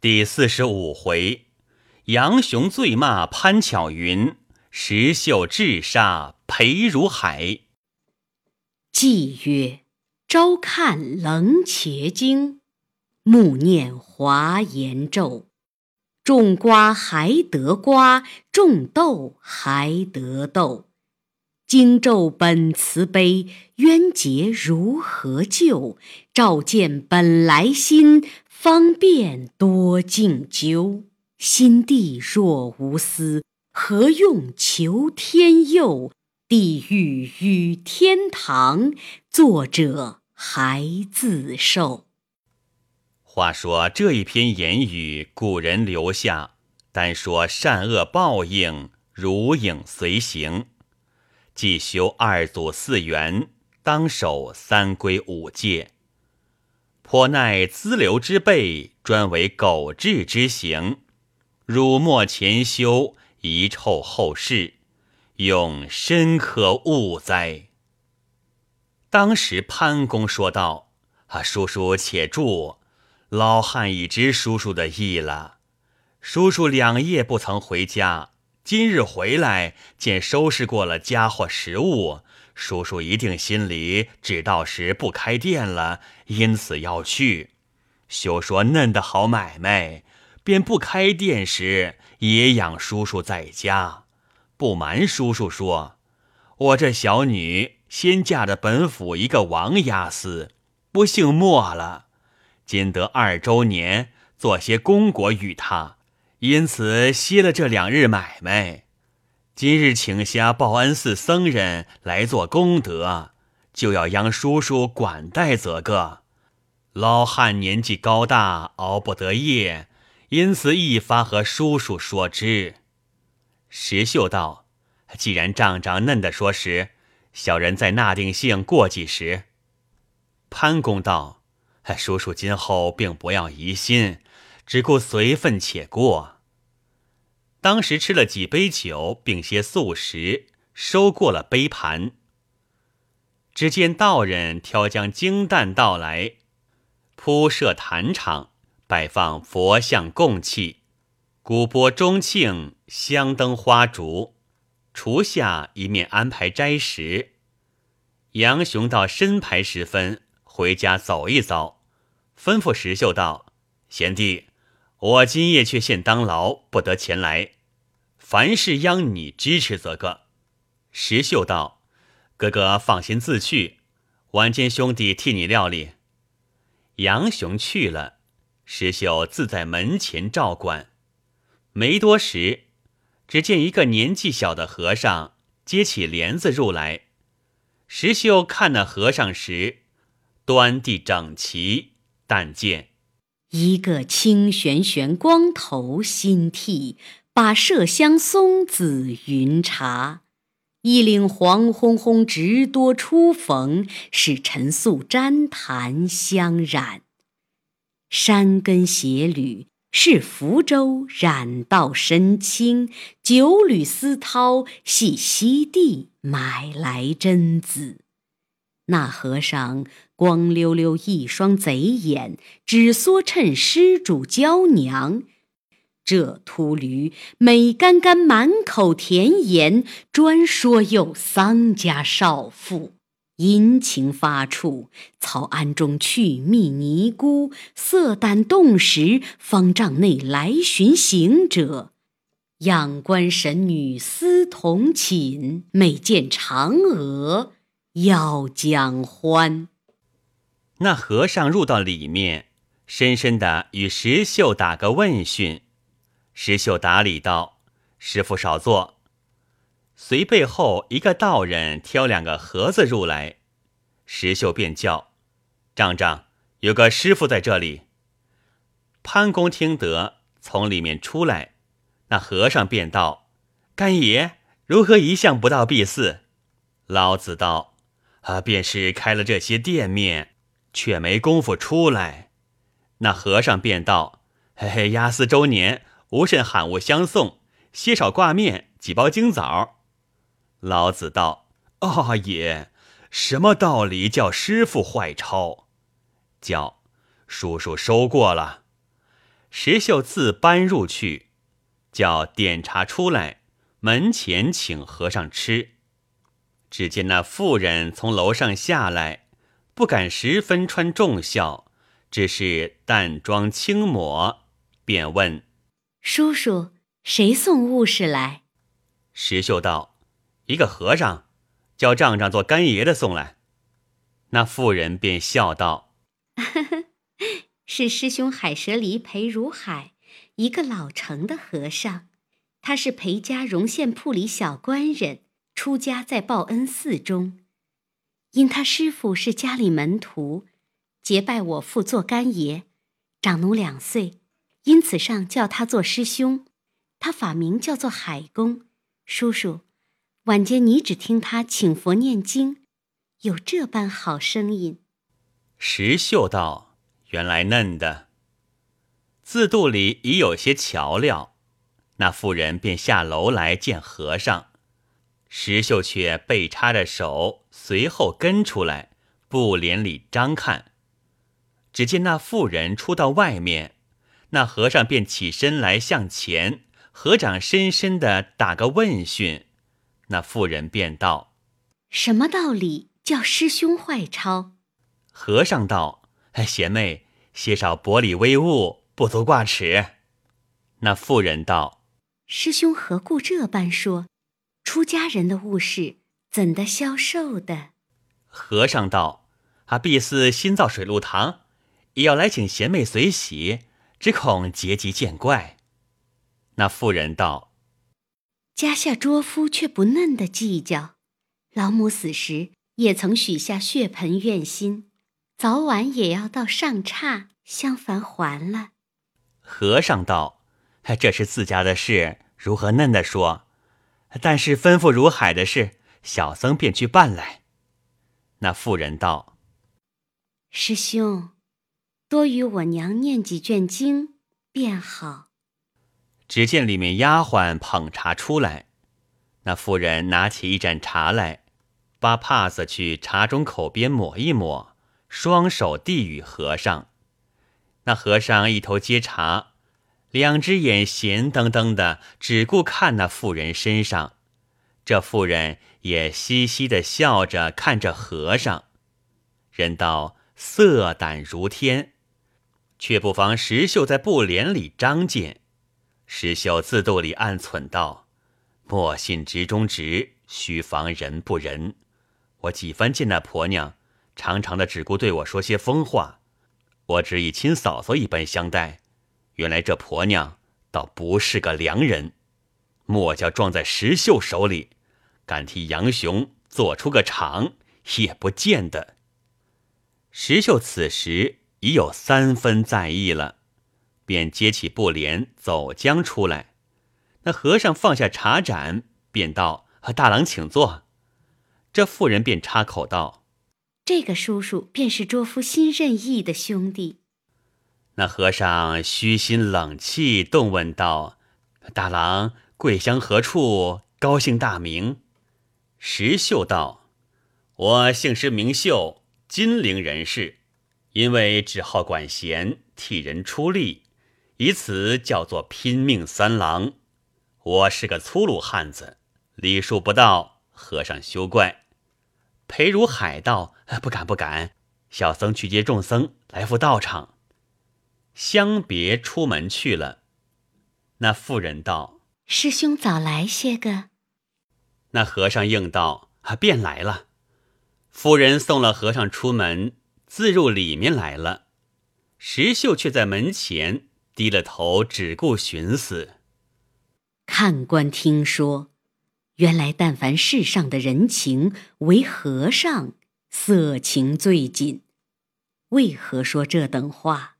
第四十五回，杨雄醉骂潘巧云，石秀智杀裴如海。既曰：朝看冷且惊，暮念华严咒。种瓜还得瓜，种豆还得豆。经咒本慈悲，冤结如何救？照见本来心，方便多敬究。心地若无私，何用求天佑？地狱与天堂，作者还自受。话说这一篇言语，古人留下，单说善恶报应，如影随形。既修二祖四元，当守三规五戒，颇耐资流之辈，专为苟志之行。辱没前修，遗臭后世，永深可恶哉！当时潘公说道：“啊，叔叔且住，老汉已知叔叔的意了。叔叔两夜不曾回家。”今日回来见收拾过了家伙食物，叔叔一定心里只到时不开店了，因此要去。休说嫩的好买卖，便不开店时也养叔叔在家。不瞒叔叔说，我这小女先嫁的本府一个王押司，不姓莫了，今得二周年，做些功果与他。因此歇了这两日买卖，今日请下报恩寺僧人来做功德，就要央叔叔管待则个。老汉年纪高大，熬不得夜，因此一发和叔叔说之。石秀道：“既然丈丈嫩的说时，小人在纳定性过几时。”潘公道：“叔叔今后并不要疑心。”只顾随份且过。当时吃了几杯酒，并些素食，收过了杯盘。只见道人挑将精蛋到来，铺设坛场，摆放佛像供器，鼓钵钟磬，香灯花烛。厨下一面安排斋食。杨雄到申牌时分回家走一遭，吩咐石秀道：“贤弟。”我今夜却现当劳，不得前来。凡事央你支持则个。石秀道：“哥哥放心自去，晚间兄弟替你料理。”杨雄去了，石秀自在门前照管。没多时，只见一个年纪小的和尚接起帘子入来。石秀看那和尚时，端地整齐，但见。一个青玄玄光头新剃，把麝香松子云茶，一领黄烘烘直多初逢，使陈素沾檀香染。山根斜履是福州染道深青，九缕丝绦系西地买来真子。那和尚光溜溜一双贼眼，只唆趁施主娇娘。这秃驴美干干满口甜言，专说有丧家少妇，殷勤发处，曹安中去觅尼姑，色胆动时，方丈内来寻行者。仰观神女思同寝，每见嫦娥。要将欢。那和尚入到里面，深深的与石秀打个问讯。石秀打礼道：“师傅少坐。”随背后一个道人挑两个盒子入来，石秀便叫：“丈丈，有个师傅在这里。”潘公听得，从里面出来，那和尚便道：“干爷如何一向不到敝寺？”老子道。他便是开了这些店面，却没工夫出来。那和尚便道：“嘿嘿，押司周年，无甚罕物相送，些少挂面，几包精枣。”老子道：“啊也，什么道理叫师傅坏抄？叫叔叔收过了。石秀自搬入去，叫点茶出来，门前请和尚吃。只见那妇人从楼上下来，不敢十分穿重孝，只是淡妆轻抹，便问：“叔叔，谁送物事来？”石秀道：“一个和尚，叫丈丈做干爷的送来。”那妇人便笑道：“ 是师兄海蛇离裴如海，一个老成的和尚，他是裴家荣县铺里小官人。”出家在报恩寺中，因他师傅是家里门徒，结拜我父做干爷，长奴两岁，因此上叫他做师兄。他法名叫做海公。叔叔，晚间你只听他请佛念经，有这般好声音。石秀道：“原来嫩的。”自肚里已有些瞧料，那妇人便下楼来见和尚。石秀却背插着手，随后跟出来，不帘里张看。只见那妇人出到外面，那和尚便起身来向前，合掌深深的打个问讯。那妇人便道：“什么道理叫师兄坏抄？”和尚道：“哎贤妹，些少薄礼微物，不足挂齿。”那妇人道：“师兄何故这般说？”出家人的物事怎的消受的？和尚道：“啊，必似新造水陆堂，也要来请贤妹随喜，只恐结疾见怪。”那妇人道：“家下拙夫却不嫩的计较，老母死时也曾许下血盆愿心，早晚也要到上刹相烦还了。”和尚道：“这是自家的事，如何嫩的说？”但是吩咐如海的事，小僧便去办来。那妇人道：“师兄，多与我娘念几卷经便好。”只见里面丫鬟捧茶出来，那妇人拿起一盏茶来，把帕子去茶盅口边抹一抹，双手递与和尚。那和尚一头接茶。两只眼闲瞪瞪的，只顾看那妇人身上。这妇人也嘻嘻的笑着看着和尚。人道色胆如天，却不妨石秀在布帘里张见。石秀自肚里暗忖道：“莫信直中直，须防人不仁。我几番见那婆娘，常常的只顾对我说些疯话，我只以亲嫂嫂一般相待。”原来这婆娘倒不是个良人，莫叫撞在石秀手里，敢替杨雄做出个场也不见得。石秀此时已有三分在意了，便接起布帘走将出来。那和尚放下茶盏，便道：“大郎请坐。”这妇人便插口道：“这个叔叔便是卓夫新任意的兄弟。”那和尚虚心冷气，动问道：“大郎贵乡何处？高姓大名？”石秀道：“我姓石名秀，金陵人士，因为只好管闲，替人出力，以此叫做拼命三郎。我是个粗鲁汉子，礼数不到，和尚休怪。”裴如海道：“不敢不敢，小僧去接众僧来赴道场。”相别出门去了。那妇人道：“师兄早来些个。”那和尚应道：“啊，便来了。”夫人送了和尚出门，自入里面来了。石秀却在门前低了头，只顾寻思。看官听说，原来但凡世上的人情，唯和尚色情最紧。为何说这等话？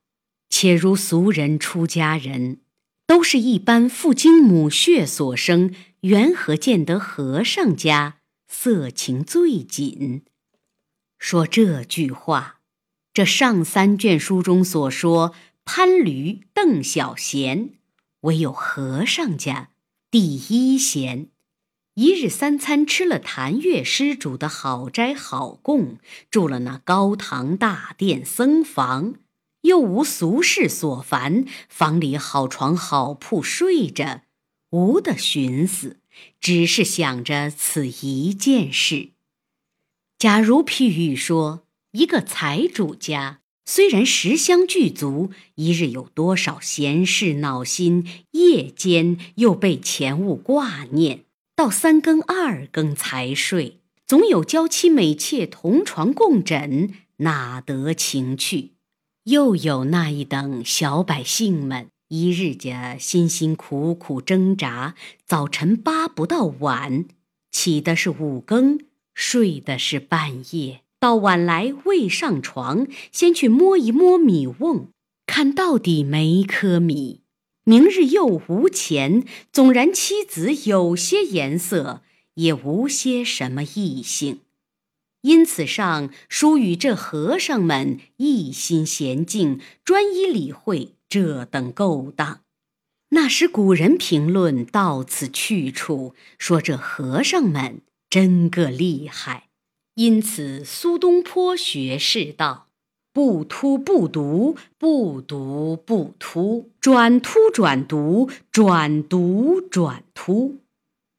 且如俗人出家人，都是一般父精母血所生，缘何见得和尚家色情最紧？说这句话，这上三卷书中所说潘驴邓小闲，唯有和尚家第一闲。一日三餐吃了谭月施主的好斋好供，住了那高堂大殿僧房。又无俗事所烦，房里好床好铺睡着，无的寻思，只是想着此一件事。假如譬喻说，一个财主家。虽然食香具足，一日有多少闲事恼心，夜间又被钱物挂念，到三更二更才睡，总有娇妻美妾同床共枕，哪得情趣？又有那一等小百姓们，一日家辛辛苦苦挣扎，早晨八不到晚，起的是五更，睡的是半夜。到晚来未上床，先去摸一摸米瓮，看到底没颗米。明日又无钱，纵然妻子有些颜色，也无些什么异性。因此上书与这和尚们一心娴静，专一理会这等勾当。那时古人评论到此去处，说这和尚们真个厉害。因此，苏东坡学士道：“不突不读，不读不突，转突转读，转读转突。”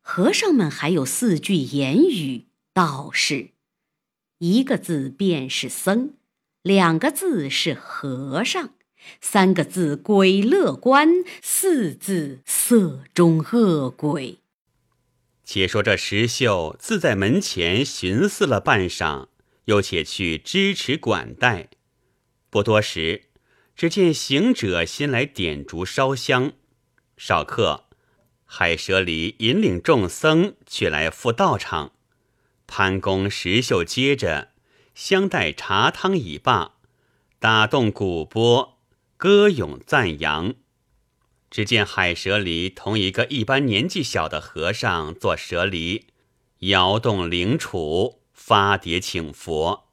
和尚们还有四句言语，道是：一个字便是僧，两个字是和尚，三个字鬼乐观，四字色中恶鬼。且说这石秀自在门前寻思了半晌，又且去支持管待。不多时，只见行者先来点烛烧香。少客，海蛇离引领众僧去来赴道场。潘公、石秀接着相待茶汤已罢，打动鼓钵，歌咏赞扬。只见海蛇离同一个一般年纪小的和尚做蛇离，摇动灵杵，发碟请佛，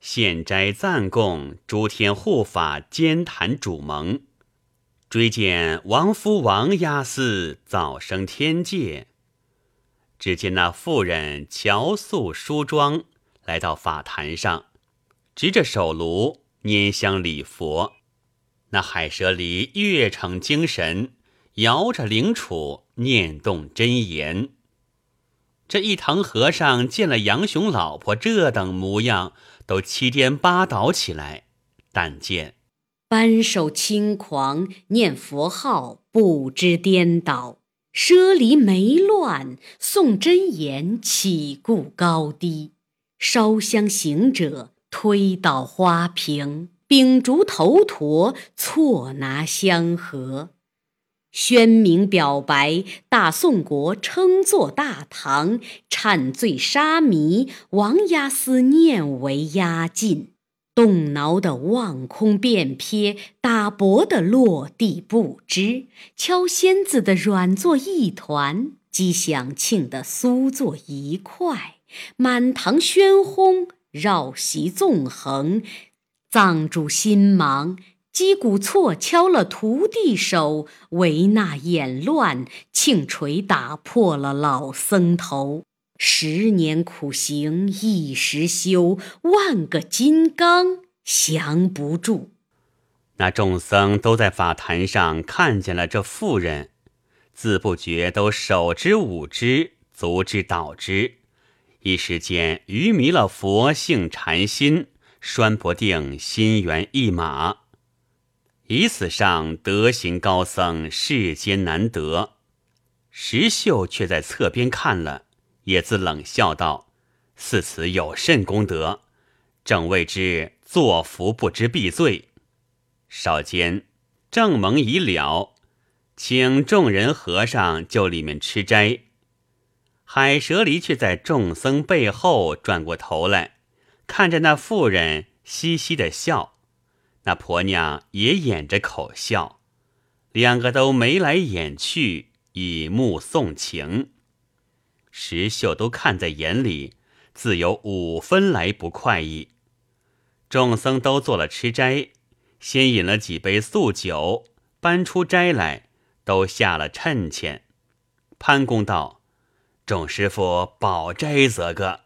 献斋赞供，诸天护法兼谈主盟，追荐王夫王押司早升天界。只见那妇人乔素梳妆，来到法坛上，执着手炉拈香礼佛。那海蛇离越逞精神，摇着灵杵念动真言。这一堂和尚见了杨雄老婆这等模样，都七颠八倒起来。但见扳手轻狂念佛号，不知颠倒；奢离没乱诵真言，起故高低。烧香行者推倒花瓶。秉烛头陀，错拿香盒，宣明表白，大宋国称作大唐，忏罪沙弥，王押司念为押禁，动挠的望空便瞥，打薄的落地不知，敲仙子的软作一团，击响磬的酥作一块，满堂喧轰，绕席纵横。藏主心忙，击鼓错敲了徒弟手，维那眼乱，磬锤打破了老僧头。十年苦行一时休，万个金刚降不住。那众僧都在法坛上看见了这妇人，自不觉都手之舞之，足之蹈之，一时间愚迷了佛性禅心。拴不定心猿意马，以此上德行高僧世间难得。石秀却在侧边看了，也自冷笑道：“似此有甚功德？正谓之作福不知避罪。”少间正蒙已了，请众人和尚就里面吃斋。海蛇离却在众僧背后转过头来。看着那妇人嘻嘻的笑，那婆娘也掩着口笑，两个都眉来眼去，以目送情。石秀都看在眼里，自有五分来不快意。众僧都做了吃斋，先饮了几杯素酒，搬出斋来，都下了趁钱。潘公道：“众师傅保斋则个。”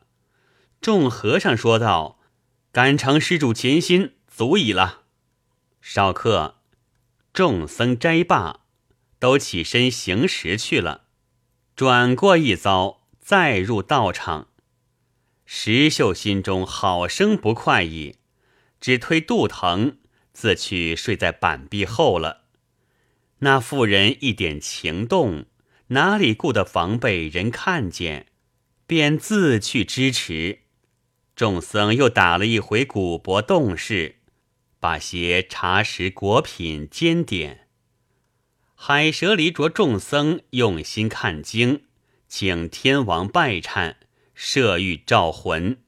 众和尚说道：“敢承施主前心，足矣了。”少客，众僧斋罢，都起身行食去了。转过一遭，再入道场。石秀心中好生不快意，只推肚疼，自去睡在板壁后了。那妇人一点情动，哪里顾得防备人看见，便自去支持。众僧又打了一回古帛动事，把些茶食果品煎点。海蛇离着众僧用心看经，请天王拜忏，设御召魂，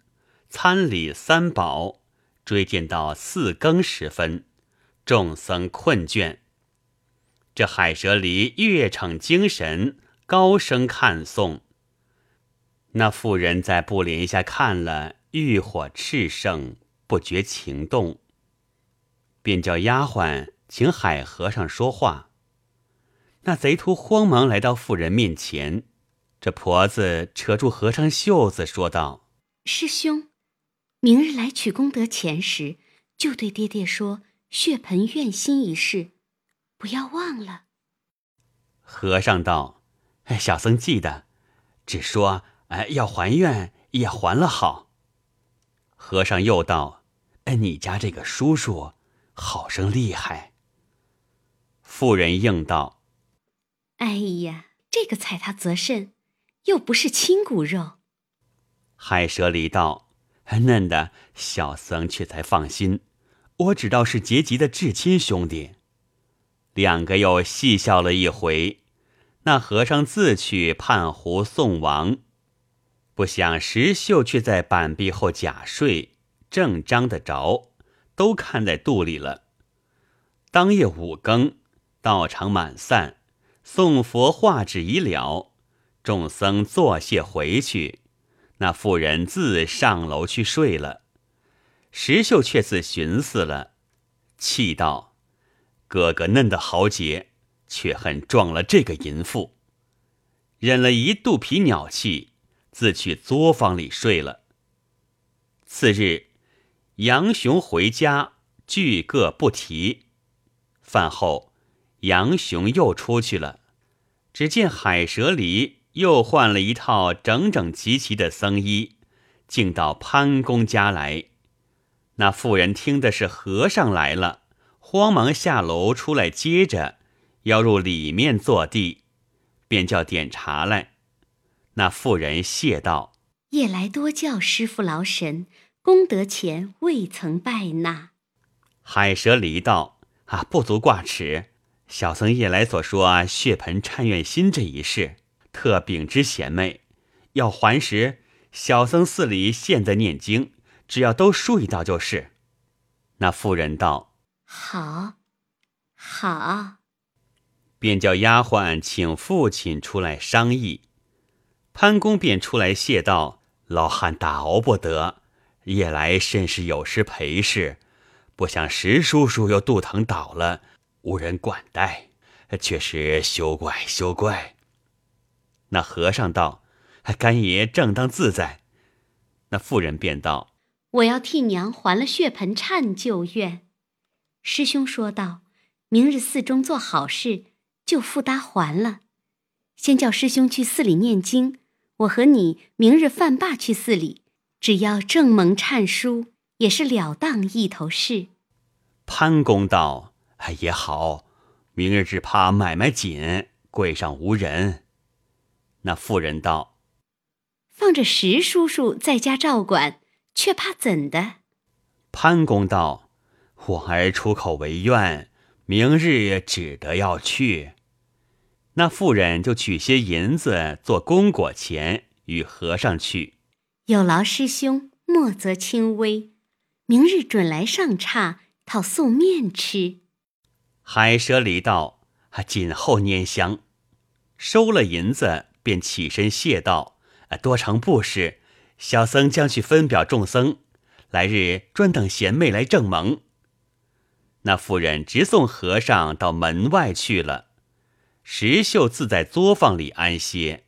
参礼三宝，追荐到四更时分，众僧困倦。这海蛇离越逞精神，高声看诵。那妇人在布帘下看了。欲火炽盛，不觉情动，便叫丫鬟请海和尚说话。那贼徒慌忙来到妇人面前，这婆子扯住和尚袖子说道：“师兄，明日来取功德钱时，就对爹爹说血盆愿心一事，不要忘了。”和尚道：“哎，小僧记得，只说哎要还愿也还了好。”和尚又道：“哎，你家这个叔叔，好生厉害。”妇人应道：“哎呀，这个踩他则甚，又不是亲骨肉。”海蛇离道：“嫩的小僧却才放心，我只道是结吉的至亲兄弟。”两个又细笑了一回。那和尚自去判湖送王。不想石秀却在板壁后假睡，正张得着，都看在肚里了。当夜五更，道场满散，送佛画纸已了，众僧作谢回去。那妇人自上楼去睡了。石秀却自寻思了，气道：“哥哥嫩的豪杰，却恨撞了这个淫妇，忍了一肚皮鸟气。”自去作坊里睡了。次日，杨雄回家，俱各不提。饭后，杨雄又出去了。只见海蛇离又换了一套整整齐齐的僧衣，竟到潘公家来。那妇人听的是和尚来了，慌忙下楼出来接着，要入里面坐地，便叫点茶来。那妇人谢道：“夜来多叫师傅劳神，功德前未曾拜纳。”海蛇离道：“啊，不足挂齿。小僧夜来所说血盆忏愿心这一事，特禀知贤妹。要还时，小僧寺里现在念经，只要都睡到就是。”那妇人道：“好，好。”便叫丫鬟请父亲出来商议。潘公便出来谢道：“老汉打熬不得，夜来甚是有失陪侍，不想石叔叔又肚疼倒了，无人管待，却是休怪休怪。”那和尚道：“干爷正当自在。”那妇人便道：“我要替娘还了血盆忏旧愿。”师兄说道：“明日寺中做好事，就付搭还了。先叫师兄去寺里念经。”我和你明日饭罢去寺里，只要正蒙忏书，也是了当一头事。潘公道：“哎，也好，明日只怕买卖紧，柜上无人。”那妇人道：“放着石叔叔在家照管，却怕怎的？”潘公道：“我儿出口为愿，明日只得要去。”那妇人就取些银子做供果钱，与和尚去。有劳师兄，莫责轻微。明日准来上差，讨素面吃。海蛇离道：“谨候拈香。”收了银子，便起身谢道：“多成布施，小僧将去分表众僧，来日专等贤妹来正盟。”那妇人直送和尚到门外去了。石秀自在作坊里安歇，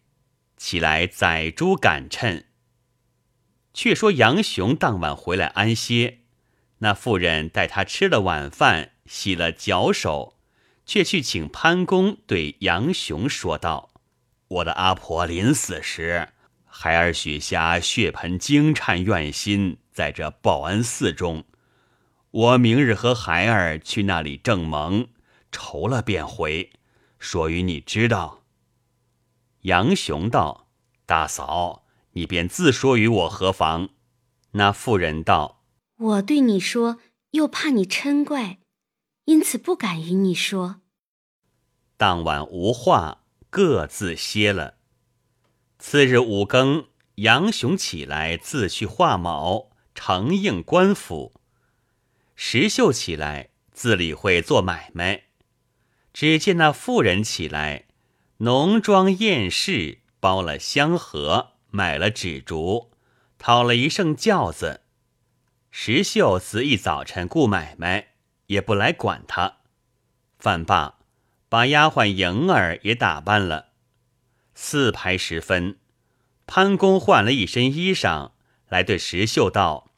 起来宰猪赶趁。却说杨雄当晚回来安歇，那妇人带他吃了晚饭，洗了脚手，却去请潘公对杨雄说道：“我的阿婆临死时，孩儿许下血盆惊颤愿心，在这报恩寺中。我明日和孩儿去那里正盟，酬了便回，说与你知道。”杨雄道：“大嫂，你便自说与我何妨？”那妇人道：“我对你说，又怕你嗔怪。”因此不敢与你说。当晚无话，各自歇了。次日五更，杨雄起来自去画卯，承应官府。石秀起来自理会做买卖。只见那妇人起来，浓妆艳饰，包了香盒，买了纸烛，讨了一乘轿子。石秀自一早晨顾买卖。也不来管他，饭罢，把丫鬟莹儿也打扮了。四排时分，潘公换了一身衣裳，来对石秀道：“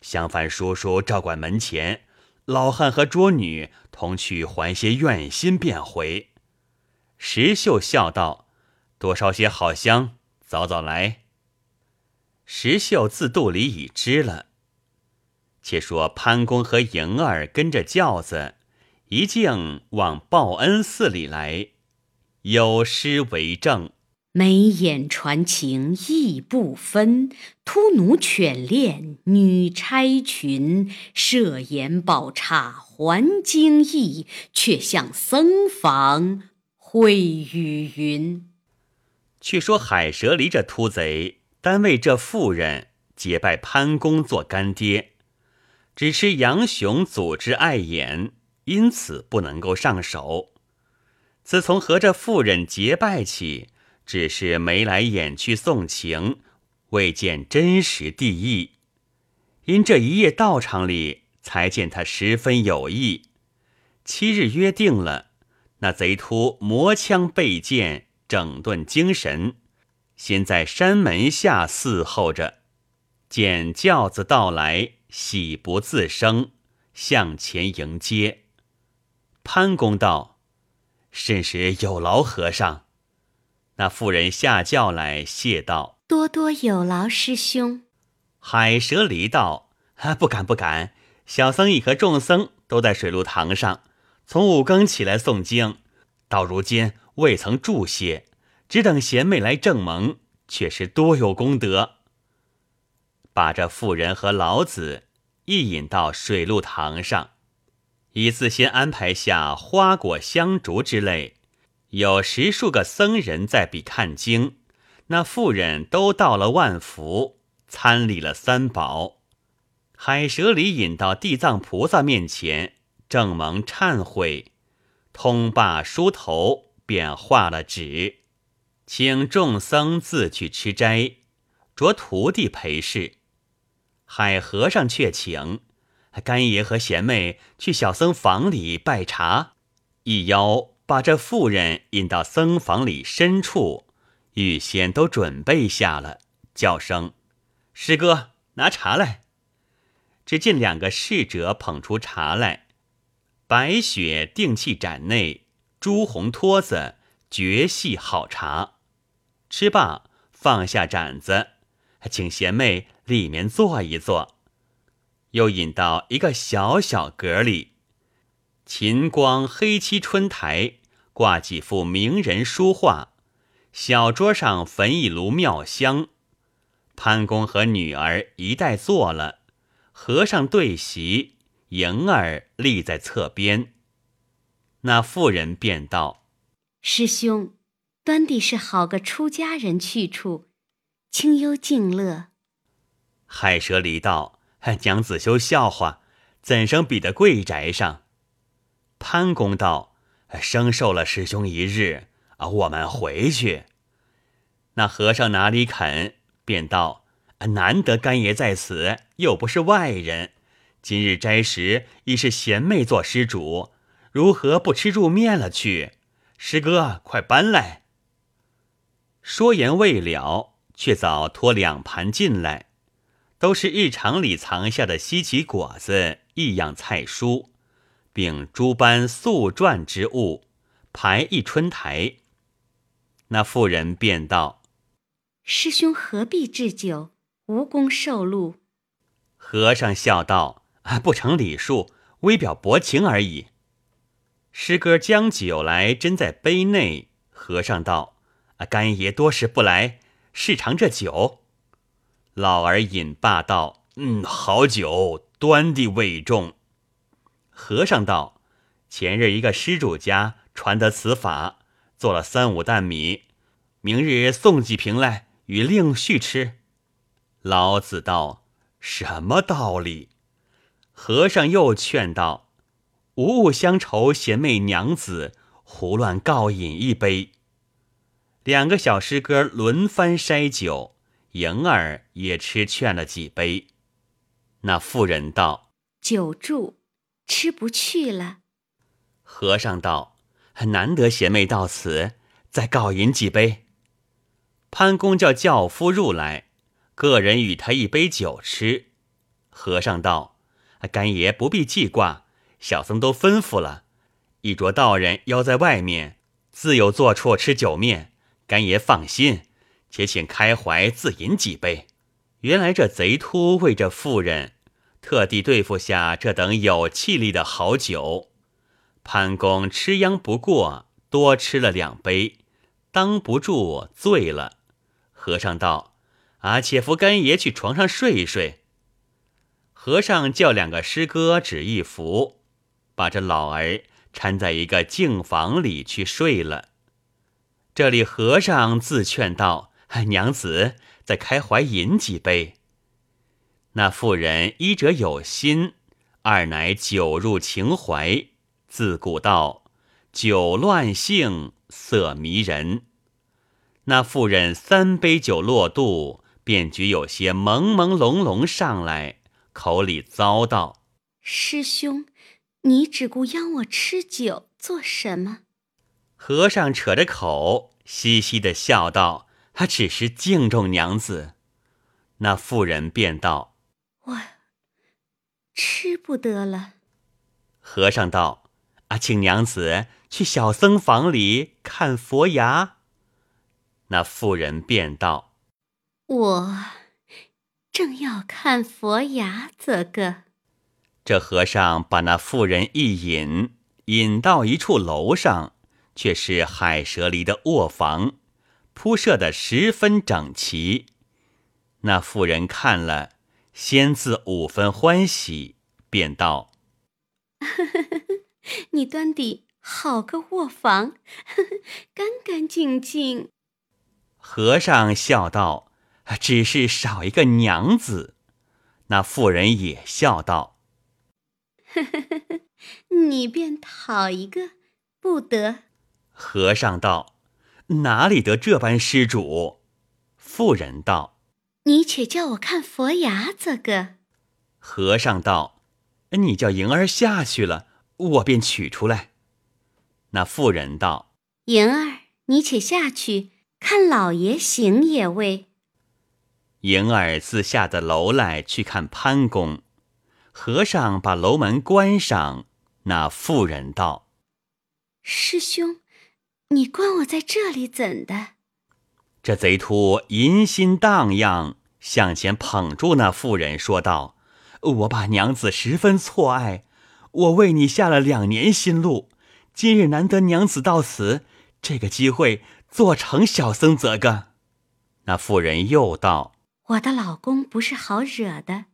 相反叔叔照管门前，老汉和捉女同去还些愿心，便回。”石秀笑道：“多烧些好香，早早来。”石秀自肚里已知了。且说潘公和莹儿跟着轿子，一径往报恩寺里来，有诗为证：眉眼传情意不分，突奴犬恋女钗裙，设言宝刹还惊异，却向僧房会雨云。却说海蛇离这秃贼，单为这妇人结拜潘公做干爹。只吃杨雄组织碍眼，因此不能够上手。自从和这妇人结拜起，只是眉来眼去送情，未见真实地意。因这一夜道场里，才见他十分有意。七日约定了，那贼秃磨枪备剑，整顿精神，先在山门下伺候着，见轿子到来。喜不自胜，向前迎接。潘公道：“甚时有劳和尚。”那妇人下轿来，谢道：“多多有劳师兄。”海蛇离道：“啊不敢不敢，小僧已和众僧都在水陆堂上，从五更起来诵经，到如今未曾住歇，只等贤妹来正蒙，却是多有功德。”把这妇人和老子一引到水陆堂上，已自先安排下花果香烛之类，有十数个僧人在彼看经。那妇人都到了万福，参礼了三宝。海蛇里引到地藏菩萨面前，正蒙忏悔，通罢梳头，便画了纸，请众僧自去吃斋，着徒弟陪侍。海和尚却请干爷和贤妹去小僧房里拜茶，一邀把这妇人引到僧房里深处，预先都准备下了，叫声：“师哥，拿茶来。”只见两个侍者捧出茶来，白雪定器盏内，朱红托子，绝细好茶。吃罢，放下盏子，请贤妹。里面坐一坐，又引到一个小小阁里，秦光黑漆春台挂几幅名人书画，小桌上焚一炉妙香。潘公和女儿一带坐了，和尚对席，迎儿立在侧边。那妇人便道：“师兄，端地是好个出家人去处，清幽静乐。”海蛇离道：“蒋子修笑话，怎生比得贵宅上？”潘公道：“生受了师兄一日啊，我们回去。”那和尚哪里肯，便道：“难得干爷在此，又不是外人，今日斋时已是贤妹做施主，如何不吃入面了去？师哥，快搬来。”说言未了，却早拖两盘进来。都是日常里藏下的稀奇果子，异样菜蔬，并诸般素馔之物，排一春台。那妇人便道：“师兄何必置酒？无功受禄。”和尚笑道：“啊，不成礼数，微表薄情而已。”师哥将酒来斟在杯内。和尚道：“啊，干爷多时不来，试尝这酒。”老儿饮罢道：“嗯，好酒，端的味重。”和尚道：“前日一个施主家传得此法。”做了三五担米，明日送几瓶来与令婿吃。老子道：“什么道理？”和尚又劝道：“无物乡愁贤妹娘子，胡乱告饮一杯。”两个小师哥轮番筛酒，莹儿也吃劝了几杯。那妇人道：“久住，吃不去了。”和尚道。很难得贤妹到此，再告饮几杯。潘公叫轿夫入来，个人与他一杯酒吃。和尚道：“干爷不必记挂，小僧都吩咐了，一着道人邀在外面，自有坐处吃酒面。干爷放心，且请开怀自饮几杯。”原来这贼秃为这妇人，特地对付下这等有气力的好酒。潘公吃央不过，多吃了两杯，当不住醉了。和尚道：“啊，且扶干爷去床上睡一睡。”和尚叫两个师哥指一扶，把这老儿搀在一个净房里去睡了。这里和尚自劝道：“娘子，再开怀饮几杯。”那妇人一者有心，二乃酒入情怀。自古道，酒乱性，色迷人。那妇人三杯酒落肚，便觉有些朦朦胧胧上来，口里糟道：“师兄，你只顾邀我吃酒做什么？”和尚扯着口，嘻嘻的笑道：“他只是敬重娘子。”那妇人便道：“我吃不得了。”和尚道。啊，请娘子去小僧房里看佛牙。那妇人便道：“我正要看佛牙，则个。”这和尚把那妇人一引，引到一处楼上，却是海蛇离的卧房，铺设的十分整齐。那妇人看了，先自五分欢喜，便道。你端的好个卧房，干干净净。和尚笑道：“只是少一个娘子。”那妇人也笑道：“ 你便讨一个，不得。”和尚道：“哪里得这般施主？”妇人道：“你且叫我看佛牙，这个。”和尚道：“你叫莹儿下去了。”我便取出来。那妇人道：“莹儿，你且下去看老爷行也未？”莹儿自下的楼来去看潘公。和尚把楼门关上。那妇人道：“师兄，你关我在这里怎的？”这贼秃淫心荡漾，向前捧住那妇人，说道：“我把娘子十分错爱。”我为你下了两年心路，今日难得娘子到此，这个机会做成小僧则个。那妇人又道：“我的老公不是好惹的，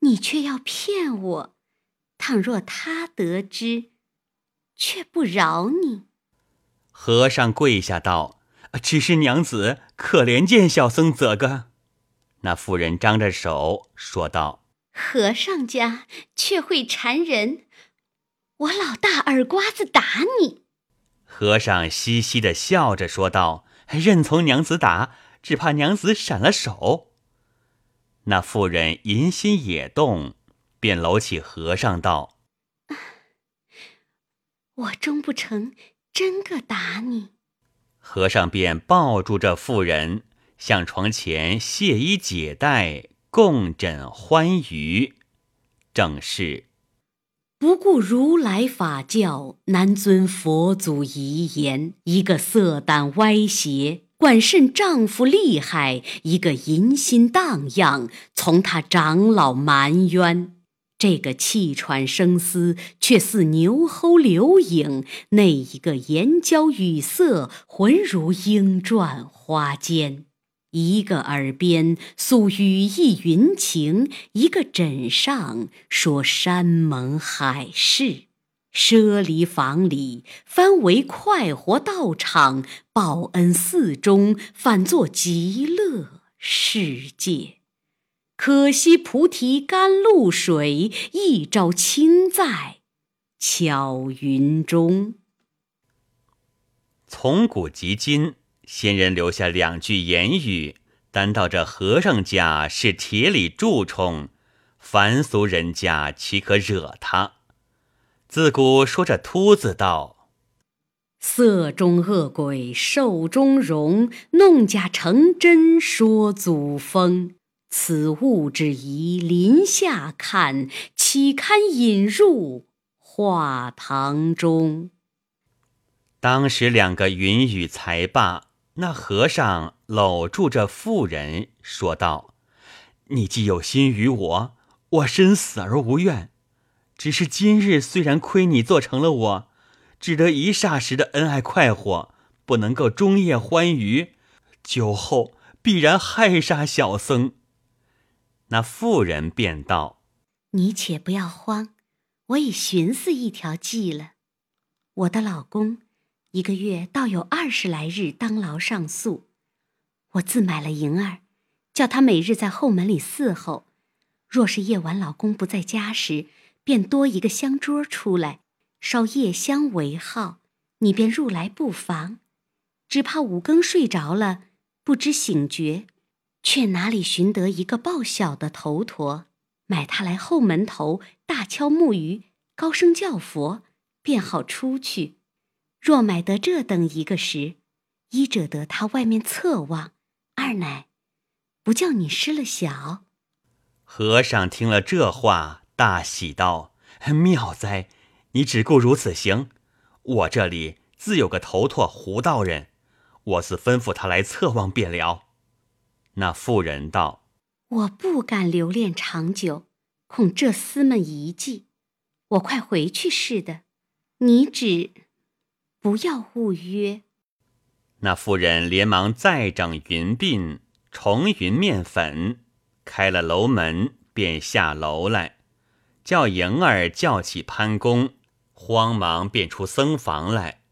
你却要骗我。倘若他得知，却不饶你。”和尚跪下道：“只是娘子可怜见小僧则个。”那妇人张着手说道：“和尚家却会缠人。”我老大耳刮子打你，和尚嘻嘻的笑着说道：“任从娘子打，只怕娘子闪了手。”那妇人淫心也动，便搂起和尚道：“我终不成真个打你。”和尚便抱住这妇人，向床前卸衣解带，共枕欢愉，正是。不顾如来法教，难遵佛祖遗言。一个色胆歪斜，管甚丈夫厉害；一个淫心荡漾，从他长老埋冤。这个气喘声嘶，却似牛吼流影；那一个眼角语塞，浑如莺啭花间。一个耳边诉雨意云情，一个枕上说山盟海誓。舍离房里，翻为快活道场；报恩寺中，反作极乐世界。可惜菩提甘露水，一朝倾在巧云中。从古及今。先人留下两句言语，单道这和尚家是铁里蛀虫，凡俗人家岂可惹他？自古说这秃子道：“色中恶鬼兽中荣，弄假成真说祖风。此物之宜林下看，岂堪引入画堂中？”当时两个云雨才罢。那和尚搂住这妇人，说道：“你既有心于我，我身死而无怨。只是今日虽然亏你做成了我，只得一霎时的恩爱快活，不能够终夜欢愉。酒后必然害杀小僧。”那妇人便道：“你且不要慌，我已寻思一条计了。我的老公。”一个月倒有二十来日当牢上宿，我自买了银儿，叫他每日在后门里伺候。若是夜晚老公不在家时，便多一个香桌出来，烧夜香为号，你便入来不妨。只怕五更睡着了，不知醒觉，却哪里寻得一个报晓的头陀，买他来后门头大敲木鱼，高声叫佛，便好出去。若买得这等一个时，一者得他外面侧望，二乃不叫你失了小。和尚听了这话，大喜道：“妙哉！你只顾如此行，我这里自有个头陀胡道人，我自吩咐他来侧望便了。”那妇人道：“我不敢留恋长久，恐这厮们遗迹，我快回去似的。你只……”不要误约。那妇人连忙再整云鬓，重云面粉，开了楼门，便下楼来，叫莹儿叫起潘公，慌忙便出僧房来。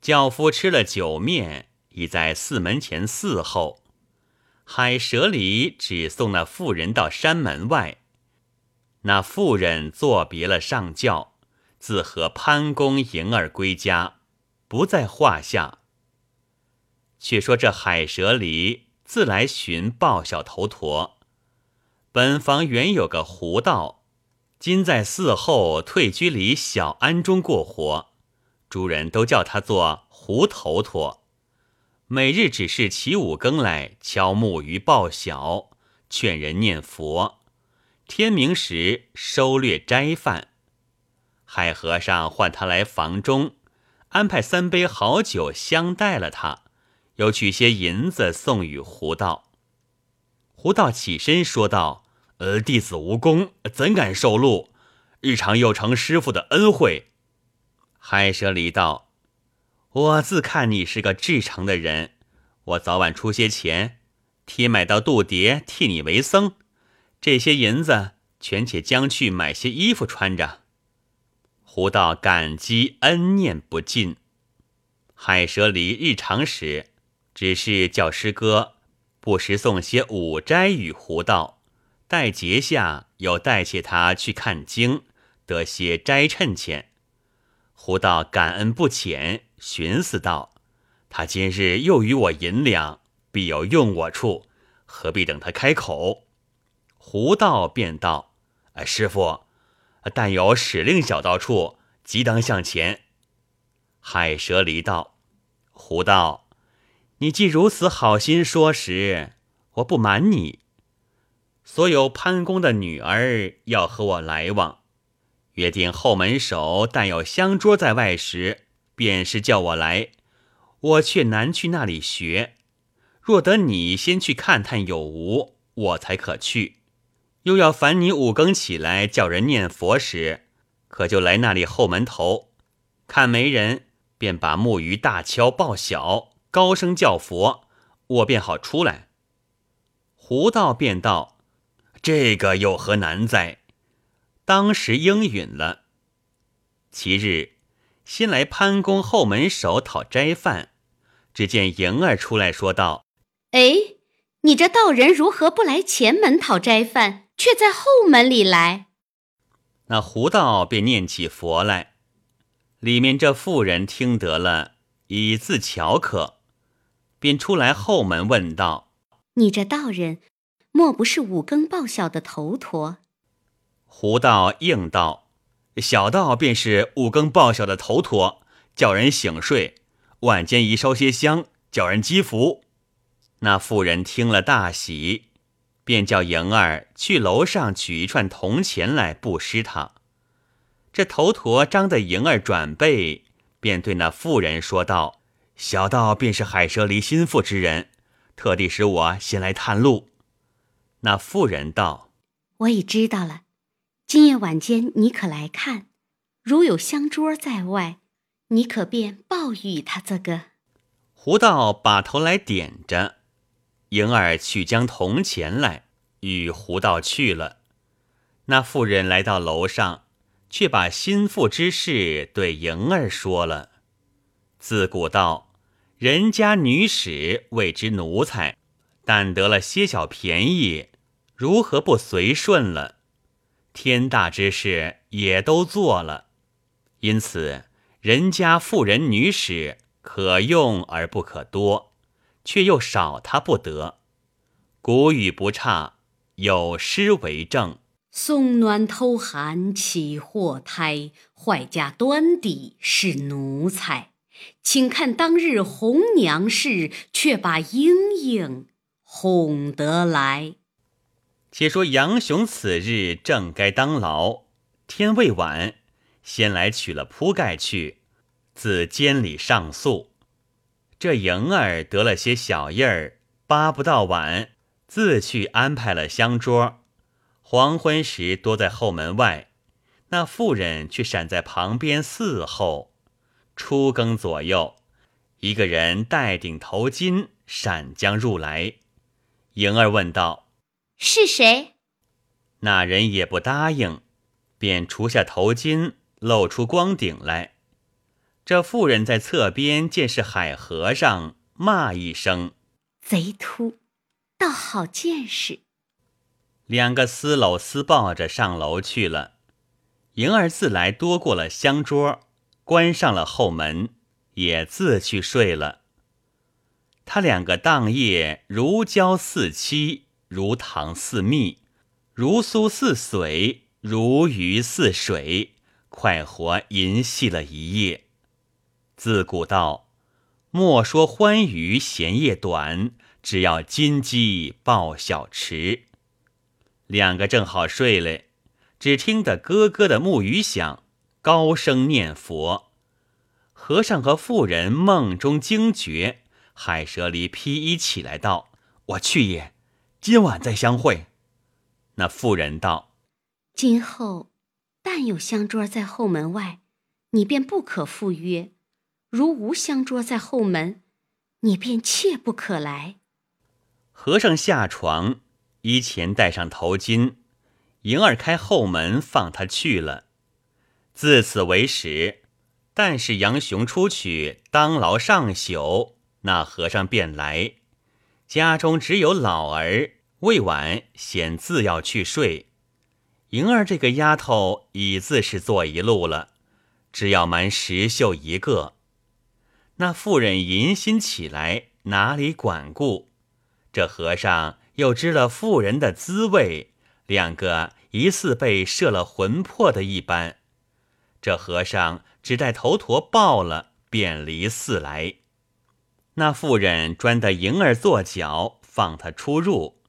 轿夫吃了酒面，已在寺门前伺候。海蛇里只送那妇人到山门外，那妇人作别了上轿，自和潘公、迎儿归家。不在话下。却说这海蛇离自来寻报小头陀，本房原有个胡道，今在寺后退居里小庵中过活，诸人都叫他做胡头陀。每日只是起五更来敲木鱼报晓，劝人念佛，天明时收略斋饭。海和尚唤他来房中。安排三杯好酒相待了他，又取些银子送与胡道。胡道起身说道：“呃，弟子无功，怎敢受禄？日常又承师傅的恩惠。”海蛇离道：“我自看你是个至诚的人，我早晚出些钱，贴买到度牒，替你为僧。这些银子全且将去买些衣服穿着。”胡道感激恩念不尽，海蛇离日常时，只是叫师哥不时送些午斋与胡道，待节下又代谢他去看经，得些斋趁钱。胡道感恩不浅，寻思道：他今日又与我银两，必有用我处，何必等他开口？胡道便道：“哎，师傅。”但有使令小道处，即当向前。海蛇离道，胡道，你既如此好心说时，我不瞒你，所有潘公的女儿要和我来往，约定后门首但有香桌在外时，便是叫我来，我却难去那里学。若得你先去看探有无，我才可去。又要烦你五更起来叫人念佛时，可就来那里后门头，看没人，便把木鱼大敲报晓，高声叫佛，我便好出来。胡道便道：“这个有何难哉？”当时应允了。其日，先来潘公后门首讨斋饭，只见莹儿出来说道：“哎，你这道人如何不来前门讨斋饭？”却在后门里来，那胡道便念起佛来。里面这妇人听得了，以自巧可，便出来后门问道：“你这道人，莫不是五更报晓的头陀？”胡道应道：“小道便是五更报晓的头陀，叫人醒睡，晚间宜烧些香，叫人积福。”那妇人听了大喜。便叫莹儿去楼上取一串铜钱来布施他。这头陀张的莹儿转背，便对那妇人说道：“小道便是海蛇离心腹之人，特地使我先来探路。”那妇人道：“我已知道了。今夜晚间你可来看，如有香桌在外，你可便报与他这个。”胡道把头来点着。莹儿去将铜钱来，与胡道去了。那妇人来到楼上，却把心腹之事对莹儿说了。自古道，人家女使谓之奴才，但得了些小便宜，如何不随顺了？天大之事也都做了，因此人家妇人女使可用而不可多。却又少他不得，古语不差，有诗为证：“送暖偷寒起祸胎，坏家端底是奴才。请看当日红娘事，却把莺莺哄得来。”且说杨雄此日正该当牢，天未晚，先来取了铺盖去，自监里上诉。这莹儿得了些小印儿，扒不到晚，自去安排了香桌。黄昏时多在后门外，那妇人却闪在旁边伺候。初更左右，一个人戴顶头巾闪将入来。莹儿问道：“是谁？”那人也不答应，便除下头巾，露出光顶来。这妇人在侧边见是海和尚，骂一声：“贼秃，倒好见识。”两个厮搂厮抱着上楼去了。莹儿自来多过了香桌，关上了后门，也自去睡了。他两个当夜如胶似漆，如糖似蜜，如酥似水，如鱼似水，快活吟戏了一夜。自古道，莫说欢愉闲夜短，只要金鸡报晓迟。两个正好睡嘞，只听得咯咯的木鱼响，高声念佛。和尚和妇人梦中惊觉，海蛇离披衣起来道：“我去也，今晚再相会。”那妇人道：“今后但有香桌在后门外，你便不可赴约。”如无香桌在后门，你便切不可来。和尚下床，衣前戴上头巾，迎儿开后门放他去了。自此为始，但是杨雄出去当牢上宿，那和尚便来，家中只有老儿未晚，显自要去睡。迎儿这个丫头已自是坐一路了，只要瞒石秀一个。那妇人淫心起来，哪里管顾？这和尚又知了妇人的滋味，两个疑似被摄了魂魄的一般。这和尚只待头陀报了，便离寺来。那妇人专得迎儿坐脚，放他出入，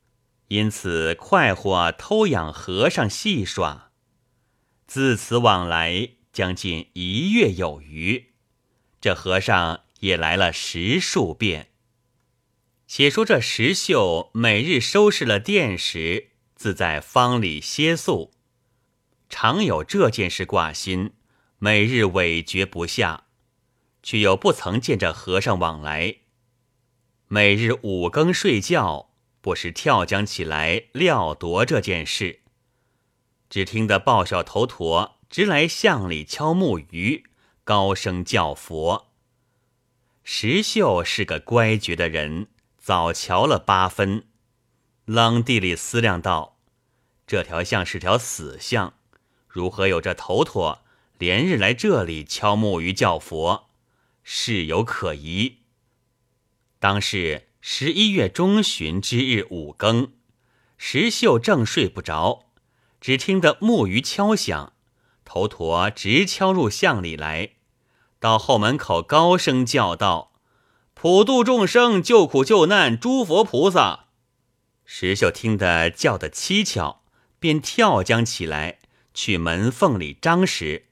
因此快活偷养和尚戏耍。自此往来将近一月有余，这和尚也来了十数遍。且说这石秀每日收拾了店时，自在坊里歇宿，常有这件事挂心，每日委决不下，却又不曾见着和尚往来。每日五更睡觉，不时跳将起来料夺这件事。只听得报晓头陀直来巷里敲木鱼，高声叫佛。石秀是个乖觉的人，早瞧了八分，冷地里思量道：“这条巷是条死巷，如何有这头陀连日来这里敲木鱼叫佛？事有可疑。”当是十一月中旬之日五更，石秀正睡不着，只听得木鱼敲响，头陀直敲入巷里来，到后门口高声叫道：“普度众生，救苦救难，诸佛菩萨！”石秀听得叫得蹊跷，便跳将起来，去门缝里张时，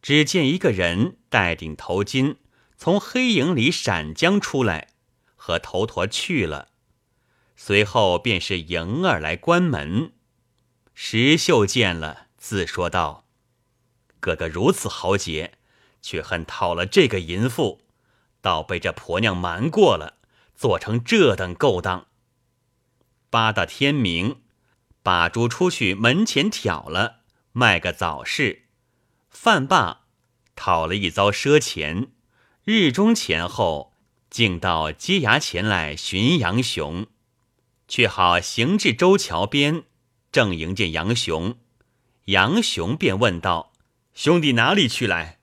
只见一个人戴顶头巾，从黑影里闪将出来。和头陀去了，随后便是迎儿来关门。石秀见了，自说道：“哥哥如此豪杰，却恨讨了这个淫妇，倒被这婆娘瞒过了，做成这等勾当。”八到天明，把猪出去门前挑了，卖个早市，饭罢，讨了一遭赊钱，日中前后。竟到街衙前来寻杨雄，却好行至周桥边，正迎见杨雄。杨雄便问道：“兄弟哪里去来？”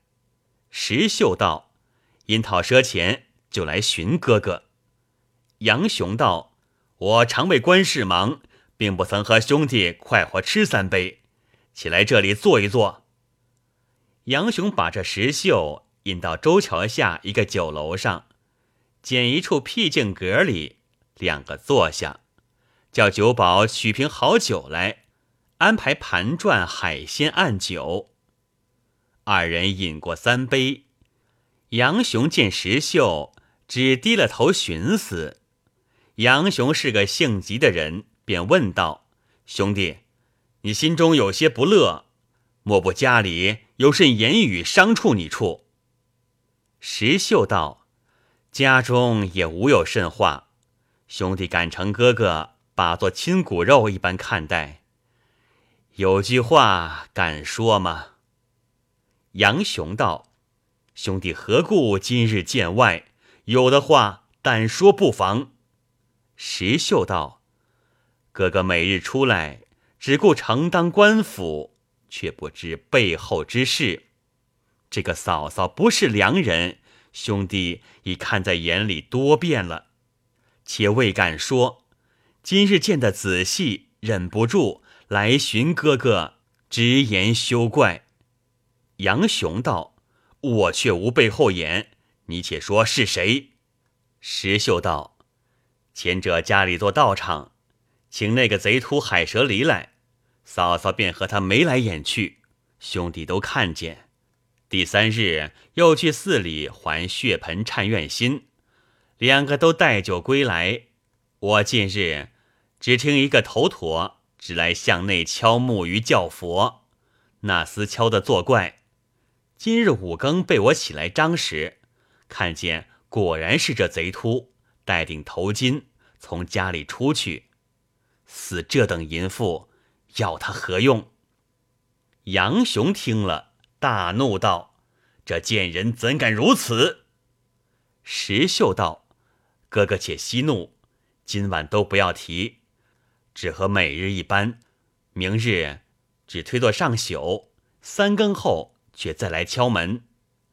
石秀道：“因讨赊钱，就来寻哥哥。”杨雄道：“我常为官事忙，并不曾和兄弟快活吃三杯，起来这里坐一坐。”杨雄把这石秀引到周桥下一个酒楼上。捡一处僻静阁里，两个坐下，叫酒保取瓶好酒来，安排盘转海鲜案酒。二人饮过三杯，杨雄见石秀只低了头寻思。杨雄是个性急的人，便问道：“兄弟，你心中有些不乐，莫不家里有甚言语伤触你处？”石秀道。家中也无有甚话，兄弟敢成哥哥，把做亲骨肉一般看待。有句话敢说吗？杨雄道：“兄弟何故今日见外？有的话但说不妨。”石秀道：“哥哥每日出来，只顾承当官府，却不知背后之事。这个嫂嫂不是良人。”兄弟已看在眼里多遍了，且未敢说。今日见得仔细，忍不住来寻哥哥，直言休怪。杨雄道：“我却无背后眼，你且说是谁？”石秀道：“前者家里做道场，请那个贼秃海蛇离来，嫂嫂便和他眉来眼去，兄弟都看见。”第三日又去寺里还血盆忏愿心，两个都带酒归来。我近日只听一个头陀只来向内敲木鱼叫佛，那厮敲得作怪。今日五更被我起来张时，看见果然是这贼秃戴顶头巾从家里出去，死这等淫妇，要他何用？杨雄听了。大怒道：“这贱人怎敢如此？”石秀道：“哥哥且息怒，今晚都不要提，只和每日一般。明日只推作上宿，三更后却再来敲门。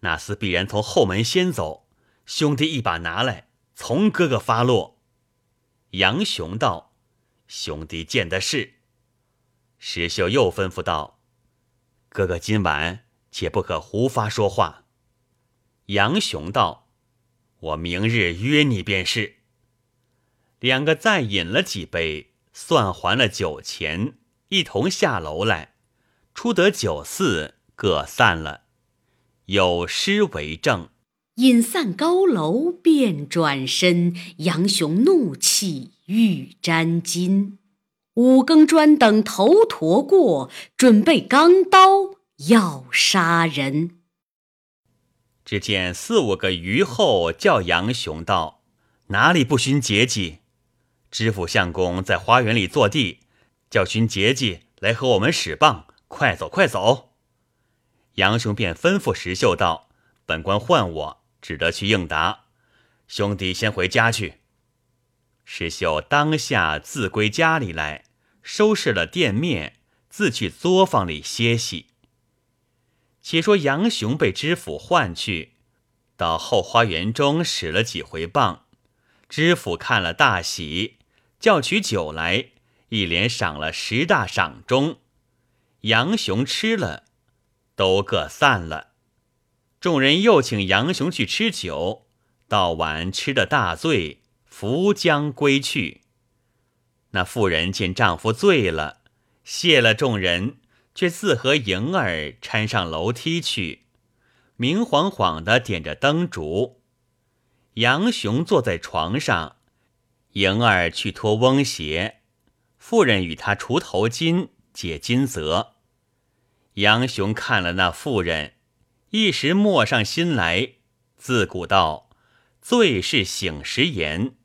那厮必然从后门先走，兄弟一把拿来，从哥哥发落。”杨雄道：“兄弟见的是。”石秀又吩咐道：“哥哥今晚。”且不可胡发说话。杨雄道：“我明日约你便是。”两个再饮了几杯，算还了酒钱，一同下楼来，出得酒肆，各散了。有诗为证：饮散高楼便转身，杨雄怒气欲沾巾。五更专等头陀过，准备钢刀要杀人。只见四五个虞后叫杨雄道：“哪里不寻节纪？知府相公在花园里坐地，叫寻节纪来和我们使棒，快走快走！”杨雄便吩咐石秀道：“本官唤我，只得去应答。兄弟先回家去。”石秀当下自归家里来。收拾了店面，自去作坊里歇息。且说杨雄被知府唤去，到后花园中使了几回棒。知府看了大喜，叫取酒来，一连赏了十大赏钟。杨雄吃了，都各散了。众人又请杨雄去吃酒，到晚吃得大醉，扶将归去。那妇人见丈夫醉了，谢了众人，却自和迎儿搀上楼梯去，明晃晃的点着灯烛。杨雄坐在床上，迎儿去脱翁鞋，妇人与他除头巾、解金泽。杨雄看了那妇人，一时默上心来，自古道：“醉是醒时言。”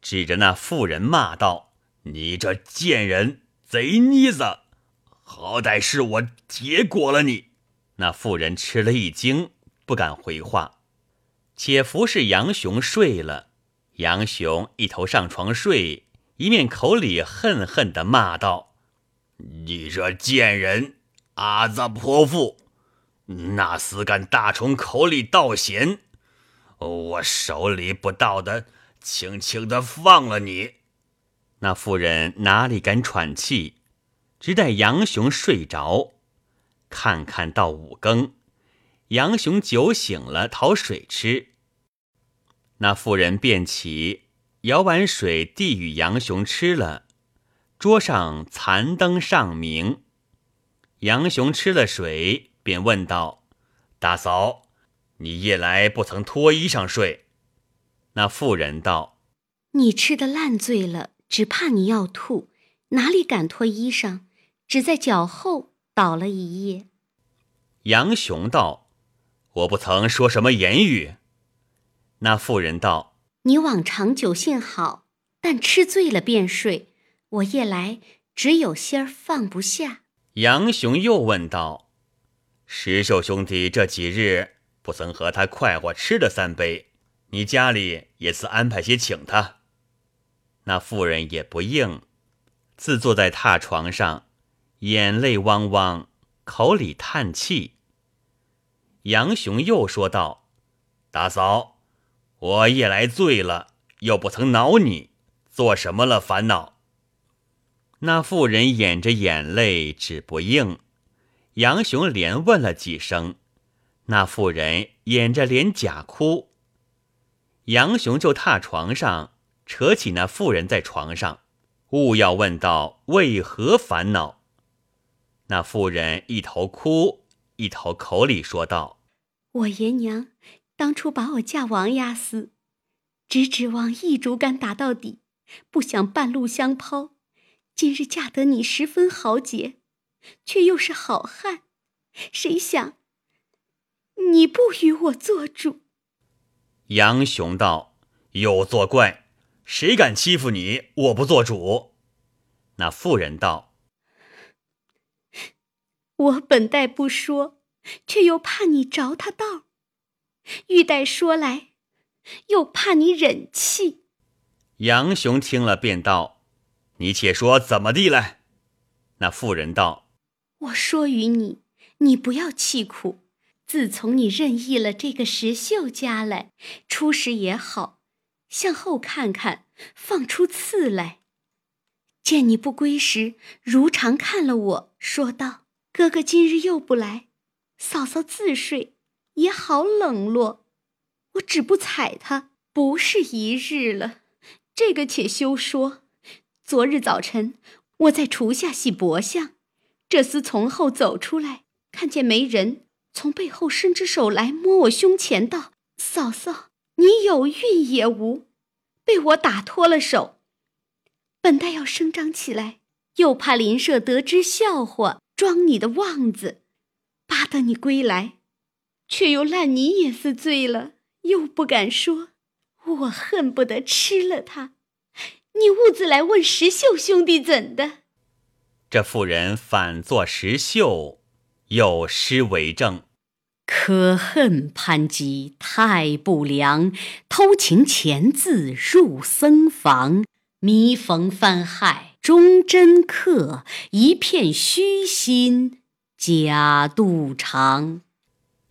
指着那妇人骂道。你这贱人，贼妮子，好歹是我结果了你！那妇人吃了一惊，不敢回话。且服侍杨雄睡了，杨雄一头上床睡，一面口里恨恨的骂道：“你这贱人，阿子泼妇，那厮敢大虫口里倒咸，我手里不到的，轻轻的放了你。”那妇人哪里敢喘气，只待杨雄睡着，看看到五更，杨雄酒醒了，讨水吃。那妇人便起，舀碗水递与杨雄吃了。桌上残灯尚明，杨雄吃了水，便问道：“大嫂，你夜来不曾脱衣裳睡？”那妇人道：“你吃的烂醉了。”只怕你要吐，哪里敢脱衣裳？只在脚后倒了一夜。杨雄道：“我不曾说什么言语。”那妇人道：“你往常酒性好，但吃醉了便睡。我夜来只有些儿放不下。”杨雄又问道：“石秀兄弟这几日不曾和他快活吃了三杯，你家里也似安排些请他？”那妇人也不应，自坐在榻床上，眼泪汪汪，口里叹气。杨雄又说道：“大嫂，我夜来醉了，又不曾恼你，做什么了烦恼？”那妇人掩着眼泪，只不应。杨雄连问了几声，那妇人掩着脸假哭。杨雄就榻床上。扯起那妇人在床上，勿要问道为何烦恼。那妇人一头哭，一头口里说道：“我爷娘当初把我嫁王押司，只指望一竹竿打到底，不想半路相抛。今日嫁得你十分豪杰，却又是好汉，谁想你不与我做主？”杨雄道：“有作怪。”谁敢欺负你？我不做主。那妇人道：“我本待不说，却又怕你着他道；欲待说来，又怕你忍气。”杨雄听了，便道：“你且说怎么地来？”那妇人道：“我说与你，你不要气苦。自从你任意了这个石秀家来，初时也好。”向后看看，放出刺来。见你不归时，如常看了我，说道：“哥哥今日又不来，嫂嫂自睡，也好冷落。我只不睬他，不是一日了。这个且休说。昨日早晨，我在厨下洗薄相，这厮从后走出来，看见没人，从背后伸只手来摸我胸前，道：“嫂嫂，你有孕也无？”被我打脱了手。本待要声张起来，又怕邻舍得知笑话，装你的望子，巴得你归来，却又烂泥也似醉了，又不敢说，我恨不得吃了他。你兀自来问石秀兄弟怎的？这妇人反作石秀，有诗为证：可恨潘吉太不良，偷情钱字入僧房，迷逢翻害忠贞客，一片虚心假肚肠。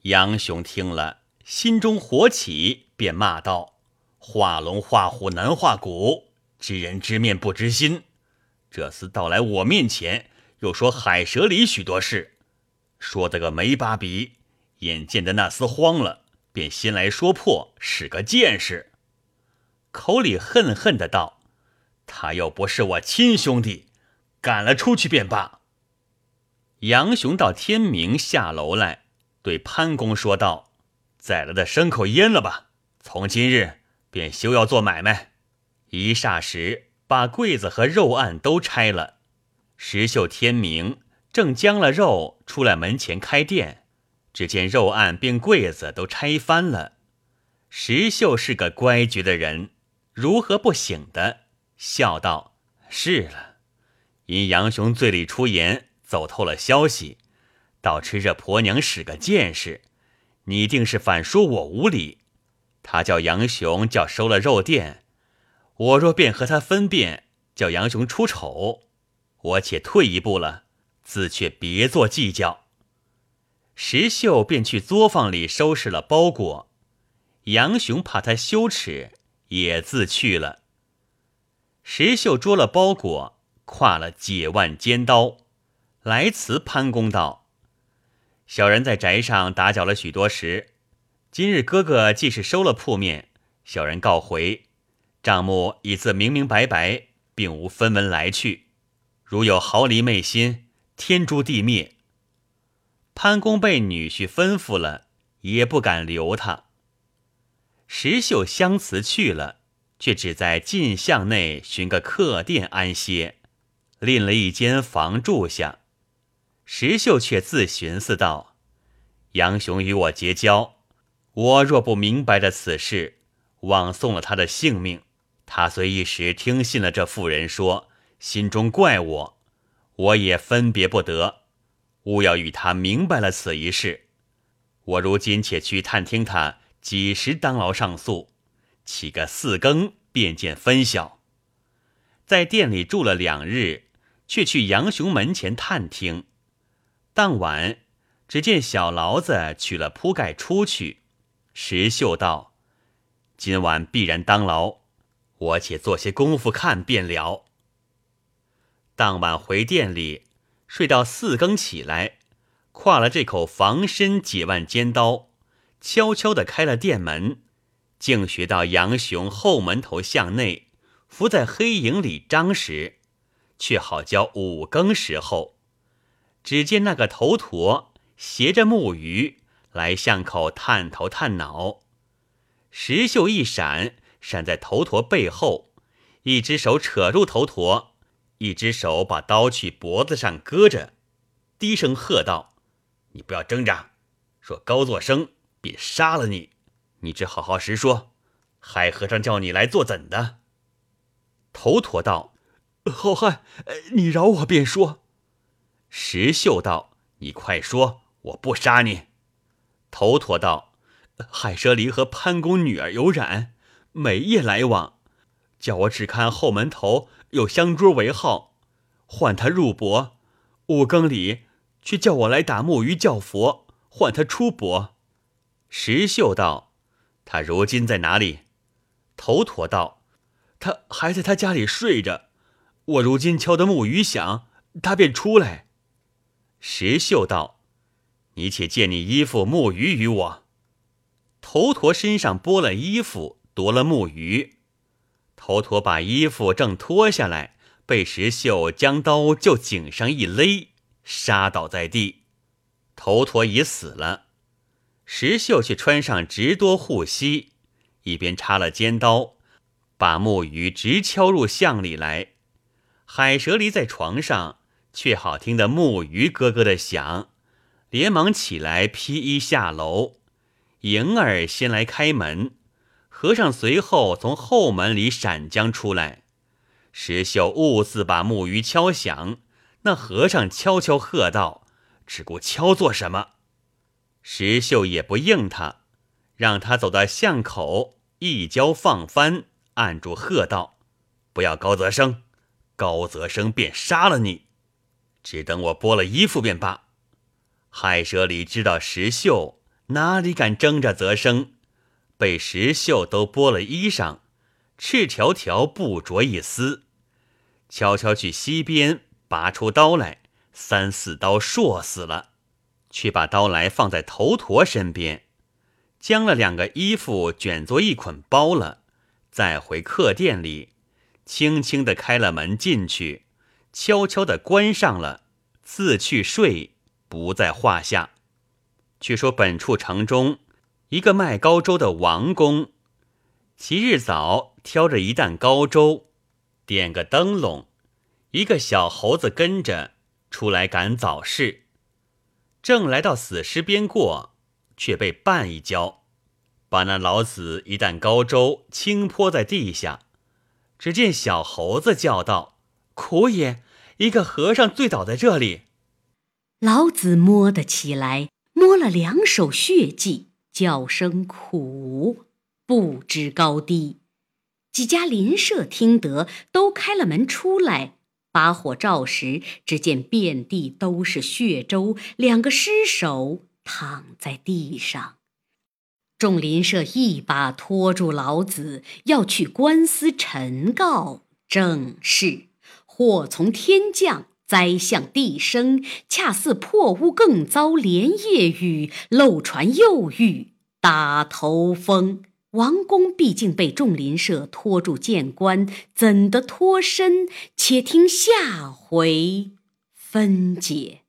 杨雄听了，心中火起，便骂道：“画龙画虎难画骨。”知人知面不知心，这厮到来我面前，又说海蛇里许多事，说得个没把比。眼见的那厮慌了，便先来说破，使个见识，口里恨恨的道：“他又不是我亲兄弟，赶了出去便罢。”杨雄到天明下楼来，对潘公说道：“宰了的牲口阉了吧，从今日便休要做买卖。”一霎时，把柜子和肉案都拆了。石秀天明正将了肉出来门前开店，只见肉案并柜子都拆翻了。石秀是个乖觉的人，如何不醒的？笑道：“是了，因杨雄醉里出言，走透了消息，倒吃这婆娘使个见识，你定是反说我无礼。他叫杨雄叫收了肉店。”我若便和他分辨，叫杨雄出丑，我且退一步了，自却别做计较。石秀便去作坊里收拾了包裹，杨雄怕他羞耻，也自去了。石秀捉了包裹，挎了解腕尖刀，来辞潘公道：“小人在宅上打搅了许多时，今日哥哥既是收了铺面，小人告回。”账目已自明明白白，并无分文来去。如有毫厘昧心，天诛地灭。潘公被女婿吩咐了，也不敢留他。石秀相辞去了，却只在进巷内寻个客店安歇，另了一间房住下。石秀却自寻思道：“杨雄与我结交，我若不明白的此事，枉送了他的性命。”他虽一时听信了这妇人说，心中怪我，我也分别不得。勿要与他明白了此一事。我如今且去探听他几时当牢上诉，起个四更便见分晓。在店里住了两日，却去杨雄门前探听。当晚，只见小牢子取了铺盖出去。石秀道：“今晚必然当牢。”我且做些功夫看便了。当晚回店里睡到四更起来，挎了这口防身解腕尖刀，悄悄地开了店门，径学到杨雄后门头向内，伏在黑影里张时，却好教五更时候，只见那个头陀携着木鱼来巷口探头探脑，石秀一闪。闪在头陀背后，一只手扯住头陀，一只手把刀去脖子上搁着，低声喝道：“你不要挣扎，说高作声，便杀了你。你只好好实说，海和尚叫你来做怎的？”头陀道：“好汉，你饶我便说。”石秀道：“你快说，我不杀你。”头陀道：“海蛇离和潘公女儿有染。”每夜来往，叫我只看后门头有香桌为号，唤他入泊。五更里却叫我来打木鱼叫佛，唤他出泊。石秀道：“他如今在哪里？”头陀道：“他还在他家里睡着。我如今敲得木鱼响，他便出来。”石秀道：“你且借你衣服木鱼与我。”头陀身上剥了衣服。夺了木鱼，头陀把衣服正脱下来，被石秀将刀就颈上一勒，杀倒在地，头陀已死了。石秀却穿上直多护膝，一边插了尖刀，把木鱼直敲入巷里来。海蛇离在床上，却好听得木鱼咯咯的响，连忙起来披衣下楼。迎儿先来开门，和尚随后从后门里闪将出来。石秀兀自把木鱼敲响，那和尚悄悄喝道：“只顾敲做什么？”石秀也不应他，让他走到巷口，一跤放翻，按住喝道：“不要高泽生，高泽生便杀了你。只等我剥了衣服便罢。”海蛇里知道石秀哪里敢争着泽生，被石秀都剥了衣裳，赤条条不着一丝，悄悄去溪边拔出刀来，三四刀硕死了。去把刀来放在头陀身边，将了两个衣服卷作一捆包了，再回客店里，轻轻的开了门进去，悄悄的关上了，自去睡，不在话下。却说本处城中一个卖高粥的王公，其日早挑着一担高粥，点个灯笼，一个小猴子跟着出来赶早市。正来到死尸边过，却被绊一跤，把那老子一担高粥倾泼在地下。只见小猴子叫道：“苦也！一个和尚醉倒在这里。”老子摸得起来，摸了两手血迹，叫声苦，不知高低。几家邻舍听得，都开了门出来。把火照时，只见遍地都是血粥，两个尸首躺在地上。众邻舍一把拖住老子，要去官司陈告。正是祸从天降，灾向地生，恰似破屋更遭连夜雨，漏船又遇打头风。王公毕竟被众邻舍拖住见官，怎得脱身？且听下回分解。